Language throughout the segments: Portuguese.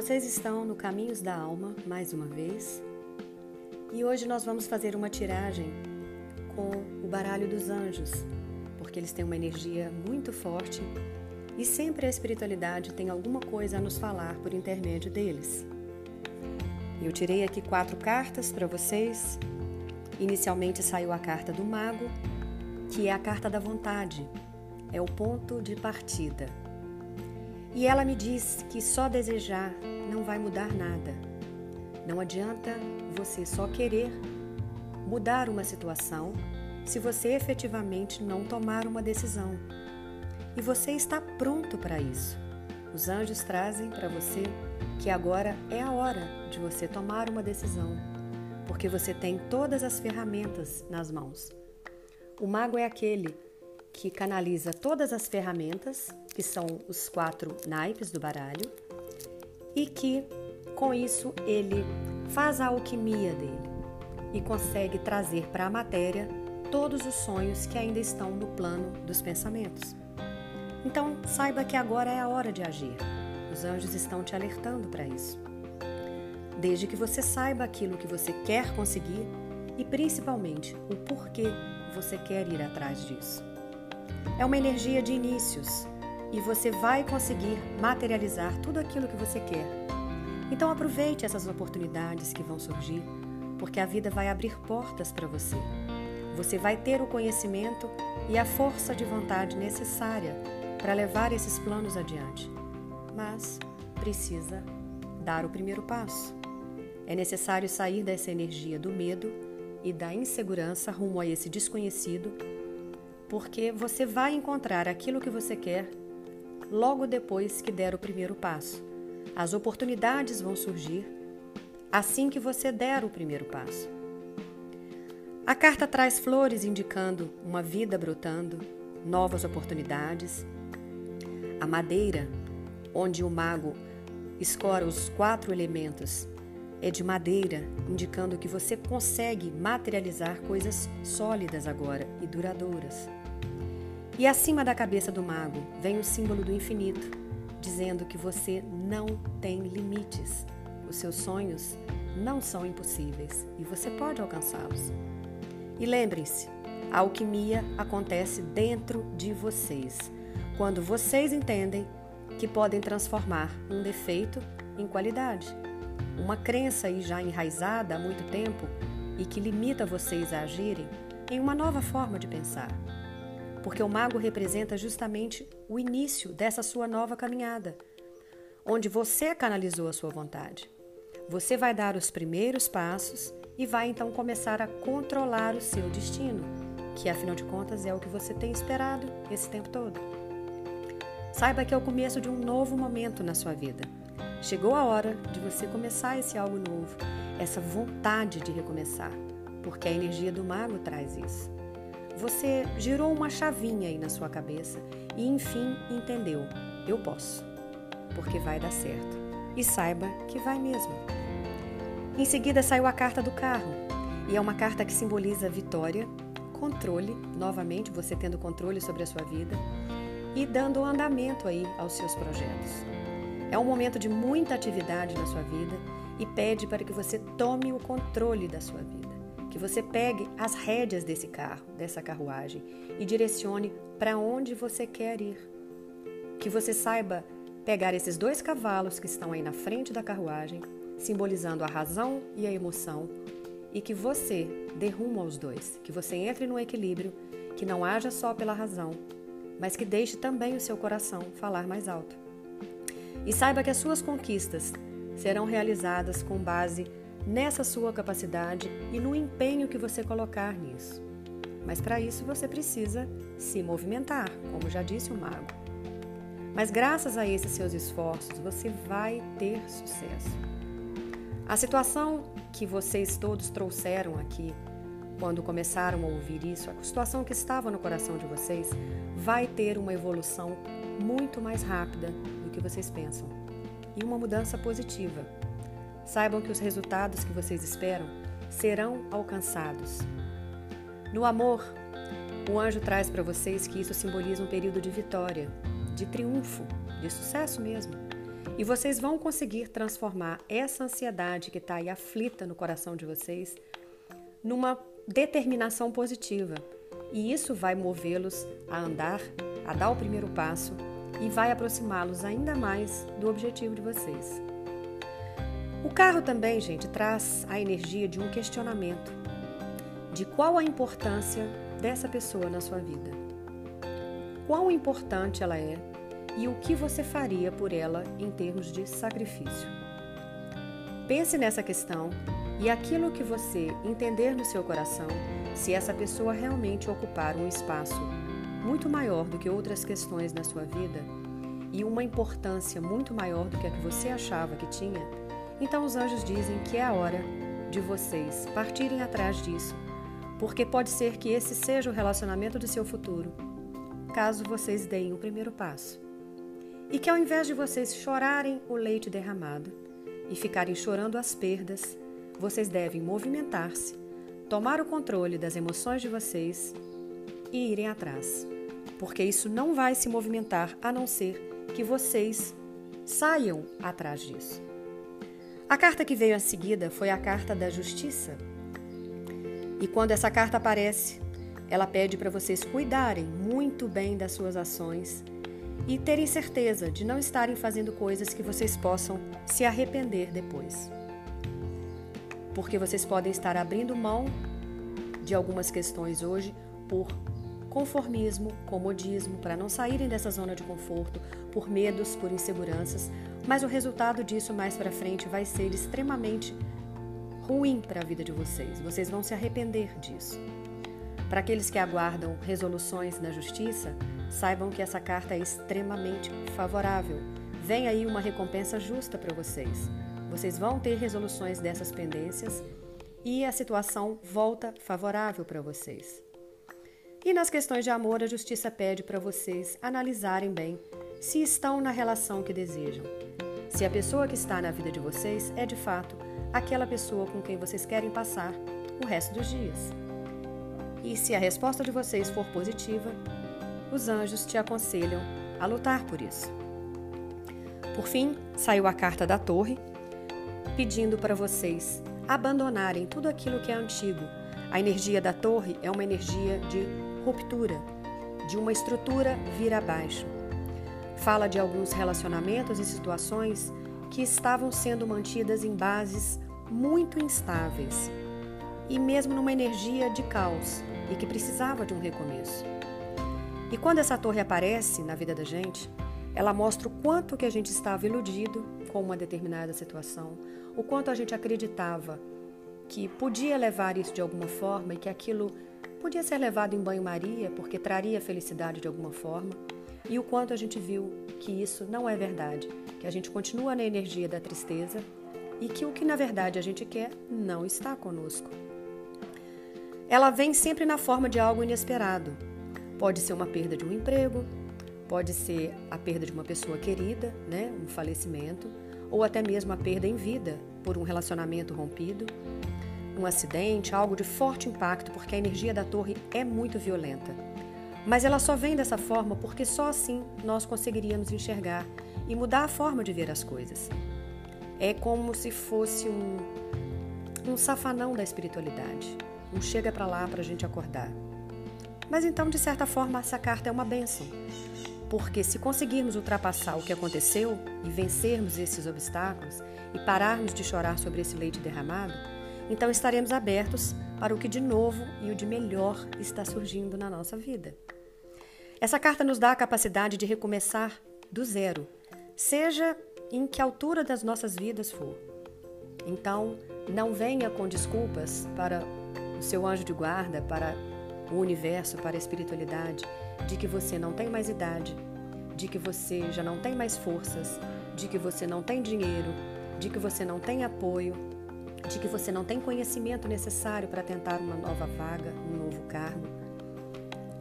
Vocês estão no Caminhos da Alma mais uma vez e hoje nós vamos fazer uma tiragem com o baralho dos anjos, porque eles têm uma energia muito forte e sempre a espiritualidade tem alguma coisa a nos falar por intermédio deles. Eu tirei aqui quatro cartas para vocês. Inicialmente saiu a carta do Mago, que é a carta da vontade, é o ponto de partida. E ela me diz que só desejar não vai mudar nada. Não adianta você só querer mudar uma situação se você efetivamente não tomar uma decisão. E você está pronto para isso. Os anjos trazem para você que agora é a hora de você tomar uma decisão, porque você tem todas as ferramentas nas mãos. O mago é aquele que canaliza todas as ferramentas, que são os quatro naipes do baralho, e que com isso ele faz a alquimia dele e consegue trazer para a matéria todos os sonhos que ainda estão no plano dos pensamentos. Então, saiba que agora é a hora de agir. Os anjos estão te alertando para isso. Desde que você saiba aquilo que você quer conseguir e principalmente o porquê você quer ir atrás disso. É uma energia de inícios e você vai conseguir materializar tudo aquilo que você quer. Então aproveite essas oportunidades que vão surgir, porque a vida vai abrir portas para você. Você vai ter o conhecimento e a força de vontade necessária para levar esses planos adiante. Mas precisa dar o primeiro passo. É necessário sair dessa energia do medo e da insegurança rumo a esse desconhecido, porque você vai encontrar aquilo que você quer logo depois que der o primeiro passo. As oportunidades vão surgir assim que você der o primeiro passo. A carta traz flores indicando uma vida brotando, novas oportunidades. A madeira, onde o mago escora os quatro elementos, é de madeira, indicando que você consegue materializar coisas sólidas agora e duradouras. E acima da cabeça do mago vem o símbolo do infinito, dizendo que você não tem limites. Os seus sonhos não são impossíveis e você pode alcançá-los. E lembrem-se, a alquimia acontece dentro de vocês, quando vocês entendem que podem transformar um defeito em qualidade. Uma crença aí já enraizada há muito tempo e que limita vocês a agirem em uma nova forma de pensar porque o mago representa justamente o início dessa sua nova caminhada, onde você canalizou a sua vontade. Você vai dar os primeiros passos e vai então começar a controlar o seu destino, que afinal de contas é o que você tem esperado esse tempo todo. Saiba que é o começo de um novo momento na sua vida. Chegou a hora de você começar esse algo novo, essa vontade de recomeçar, porque a energia do mago traz isso. Você girou uma chavinha aí na sua cabeça e enfim entendeu: eu posso, porque vai dar certo. E saiba que vai mesmo. Em seguida saiu a carta do carro, e é uma carta que simboliza vitória, controle, novamente você tendo controle sobre a sua vida e dando andamento aí aos seus projetos. É um momento de muita atividade na sua vida e pede para que você tome o controle da sua vida que você pegue as rédeas desse carro, dessa carruagem e direcione para onde você quer ir. Que você saiba pegar esses dois cavalos que estão aí na frente da carruagem, simbolizando a razão e a emoção, e que você dê rumo aos dois, que você entre no equilíbrio, que não haja só pela razão, mas que deixe também o seu coração falar mais alto. E saiba que as suas conquistas serão realizadas com base nessa sua capacidade e no empenho que você colocar nisso. Mas para isso você precisa se movimentar, como já disse o mago. Mas graças a esses seus esforços, você vai ter sucesso. A situação que vocês todos trouxeram aqui, quando começaram a ouvir isso, a situação que estava no coração de vocês, vai ter uma evolução muito mais rápida do que vocês pensam e uma mudança positiva. Saibam que os resultados que vocês esperam serão alcançados. No amor, o anjo traz para vocês que isso simboliza um período de vitória, de triunfo, de sucesso mesmo. e vocês vão conseguir transformar essa ansiedade que está aí aflita no coração de vocês numa determinação positiva. E isso vai movê-los a andar, a dar o primeiro passo e vai aproximá-los ainda mais do objetivo de vocês. O carro também, gente, traz a energia de um questionamento de qual a importância dessa pessoa na sua vida. Quão importante ela é e o que você faria por ela em termos de sacrifício. Pense nessa questão e aquilo que você entender no seu coração, se essa pessoa realmente ocupar um espaço muito maior do que outras questões na sua vida e uma importância muito maior do que a que você achava que tinha, então os anjos dizem que é a hora de vocês partirem atrás disso, porque pode ser que esse seja o relacionamento do seu futuro, caso vocês deem o primeiro passo. E que ao invés de vocês chorarem o leite derramado e ficarem chorando as perdas, vocês devem movimentar-se, tomar o controle das emoções de vocês e irem atrás, porque isso não vai se movimentar a não ser que vocês saiam atrás disso. A carta que veio a seguida foi a carta da justiça. E quando essa carta aparece, ela pede para vocês cuidarem muito bem das suas ações e terem certeza de não estarem fazendo coisas que vocês possam se arrepender depois. Porque vocês podem estar abrindo mão de algumas questões hoje por conformismo, comodismo, para não saírem dessa zona de conforto, por medos, por inseguranças, mas o resultado disso mais para frente vai ser extremamente ruim para a vida de vocês. Vocês vão se arrepender disso. Para aqueles que aguardam resoluções na justiça, saibam que essa carta é extremamente favorável. Vem aí uma recompensa justa para vocês. Vocês vão ter resoluções dessas pendências e a situação volta favorável para vocês. E nas questões de amor, a justiça pede para vocês analisarem bem se estão na relação que desejam. Se a pessoa que está na vida de vocês é de fato aquela pessoa com quem vocês querem passar o resto dos dias. E se a resposta de vocês for positiva, os anjos te aconselham a lutar por isso. Por fim, saiu a carta da torre, pedindo para vocês abandonarem tudo aquilo que é antigo. A energia da torre é uma energia de ruptura, de uma estrutura vir abaixo. Fala de alguns relacionamentos e situações que estavam sendo mantidas em bases muito instáveis e mesmo numa energia de caos e que precisava de um recomeço. E quando essa torre aparece na vida da gente, ela mostra o quanto que a gente estava iludido com uma determinada situação, o quanto a gente acreditava que podia levar isso de alguma forma e que aquilo podia ser levado em banho-maria porque traria felicidade de alguma forma e o quanto a gente viu que isso não é verdade, que a gente continua na energia da tristeza e que o que na verdade a gente quer não está conosco. Ela vem sempre na forma de algo inesperado. Pode ser uma perda de um emprego, pode ser a perda de uma pessoa querida, né, um falecimento, ou até mesmo a perda em vida por um relacionamento rompido, um acidente, algo de forte impacto, porque a energia da torre é muito violenta. Mas ela só vem dessa forma porque só assim nós conseguiríamos enxergar e mudar a forma de ver as coisas. É como se fosse um, um safanão da espiritualidade. Um chega para lá para a gente acordar. Mas então, de certa forma, essa carta é uma bênção. Porque se conseguirmos ultrapassar o que aconteceu e vencermos esses obstáculos e pararmos de chorar sobre esse leite derramado, então estaremos abertos para o que de novo e o de melhor está surgindo na nossa vida. Essa carta nos dá a capacidade de recomeçar do zero, seja em que altura das nossas vidas for. Então, não venha com desculpas para o seu anjo de guarda, para o universo, para a espiritualidade, de que você não tem mais idade, de que você já não tem mais forças, de que você não tem dinheiro, de que você não tem apoio, de que você não tem conhecimento necessário para tentar uma nova vaga, um novo cargo.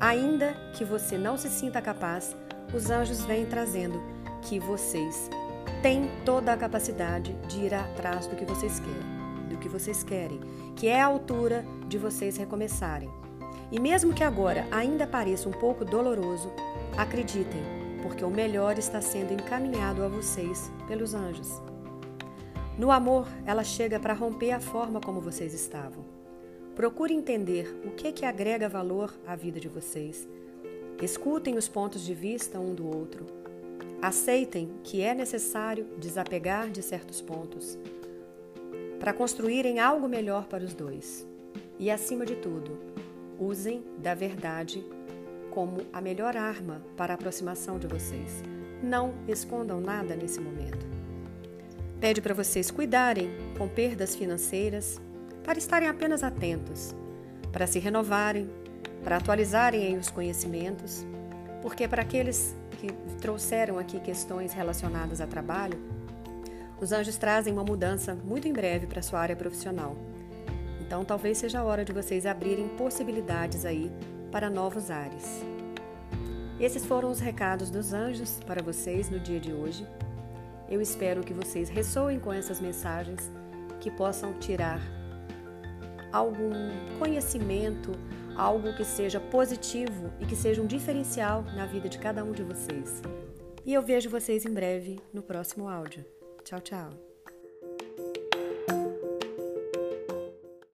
Ainda que você não se sinta capaz, os anjos vêm trazendo que vocês têm toda a capacidade de ir atrás do que vocês querem, do que vocês querem, que é a altura de vocês recomeçarem. E mesmo que agora ainda pareça um pouco doloroso, acreditem, porque o melhor está sendo encaminhado a vocês pelos anjos. No amor, ela chega para romper a forma como vocês estavam. Procure entender o que que agrega valor à vida de vocês. Escutem os pontos de vista um do outro. Aceitem que é necessário desapegar de certos pontos para construírem algo melhor para os dois. E acima de tudo, usem da verdade como a melhor arma para a aproximação de vocês. Não escondam nada nesse momento. Pede para vocês cuidarem com perdas financeiras, para estarem apenas atentos, para se renovarem, para atualizarem os conhecimentos, porque para aqueles que trouxeram aqui questões relacionadas a trabalho, os anjos trazem uma mudança muito em breve para sua área profissional. Então, talvez seja a hora de vocês abrirem possibilidades aí para novos ares. Esses foram os recados dos anjos para vocês no dia de hoje. Eu espero que vocês ressoem com essas mensagens, que possam tirar algum conhecimento, algo que seja positivo e que seja um diferencial na vida de cada um de vocês. E eu vejo vocês em breve no próximo áudio. Tchau, tchau.